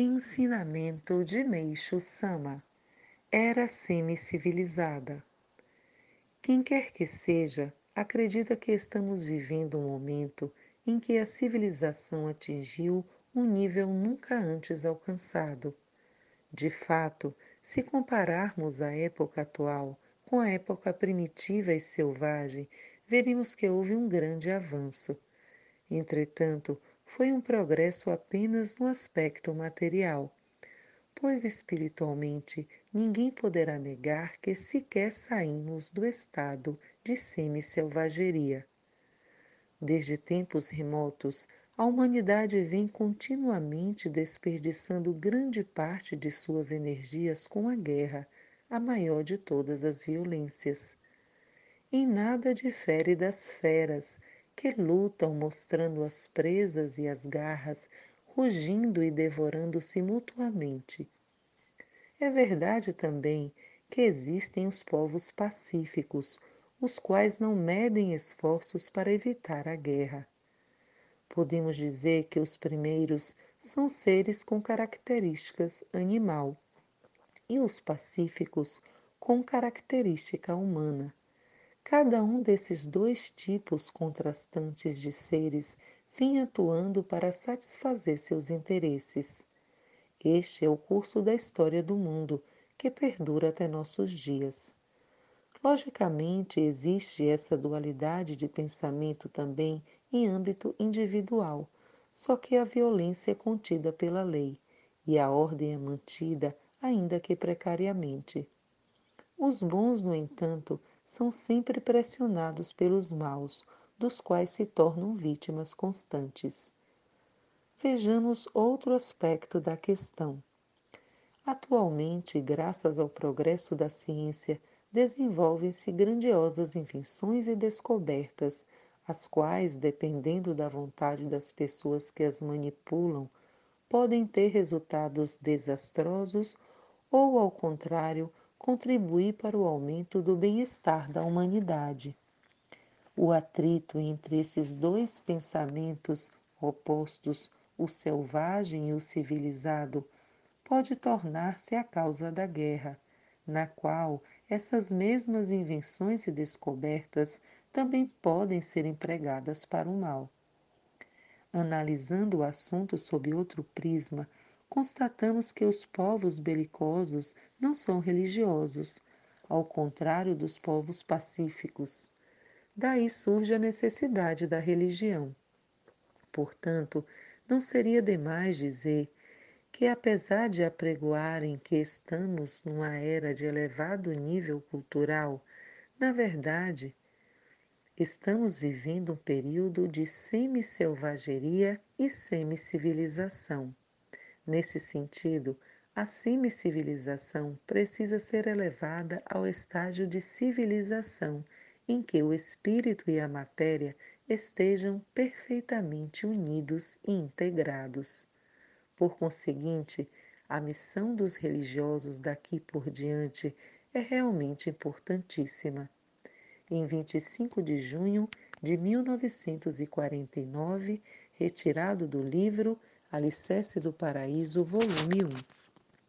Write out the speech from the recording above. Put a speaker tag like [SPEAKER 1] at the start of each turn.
[SPEAKER 1] Ensinamento de Meixo Sama Era semi-civilizada. Quem quer que seja, acredita que estamos vivendo um momento em que a civilização atingiu um nível nunca antes alcançado. De fato, se compararmos a época atual com a época primitiva e selvagem, veremos que houve um grande avanço. Entretanto, foi um progresso apenas no aspecto material, pois espiritualmente ninguém poderá negar que sequer saímos do estado de semi-selvageria. Desde tempos remotos, a humanidade vem continuamente desperdiçando grande parte de suas energias com a guerra, a maior de todas as violências. Em nada difere das feras que lutam mostrando as presas e as garras, rugindo e devorando-se mutuamente. É verdade também que existem os povos pacíficos, os quais não medem esforços para evitar a guerra. Podemos dizer que os primeiros são seres com características animal e os pacíficos com característica humana. Cada um desses dois tipos contrastantes de seres vem atuando para satisfazer seus interesses. Este é o curso da história do mundo que perdura até nossos dias. Logicamente, existe essa dualidade de pensamento também em âmbito individual, só que a violência é contida pela lei e a ordem é mantida, ainda que precariamente. Os bons, no entanto, são sempre pressionados pelos maus, dos quais se tornam vítimas constantes. Vejamos outro aspecto da questão. Atualmente, graças ao progresso da ciência, desenvolvem-se grandiosas invenções e descobertas, as quais, dependendo da vontade das pessoas que as manipulam, podem ter resultados desastrosos ou, ao contrário, contribuir para o aumento do bem-estar da humanidade. O atrito entre esses dois pensamentos opostos, o selvagem e o civilizado, pode tornar-se a causa da guerra, na qual essas mesmas invenções e descobertas também podem ser empregadas para o mal. Analisando o assunto sob outro prisma, constatamos que os povos belicosos não são religiosos, ao contrário dos povos pacíficos. Daí surge a necessidade da religião. Portanto, não seria demais dizer que, apesar de apregoarem que estamos numa era de elevado nível cultural, na verdade, estamos vivendo um período de semi-selvageria e semi-civilização. Nesse sentido, a semi-civilização precisa ser elevada ao estágio de civilização em que o espírito e a matéria estejam perfeitamente unidos e integrados. Por conseguinte, a missão dos religiosos daqui por diante é realmente importantíssima. Em 25 de junho de 1949, retirado do livro Alicerce do Paraíso, volume 1.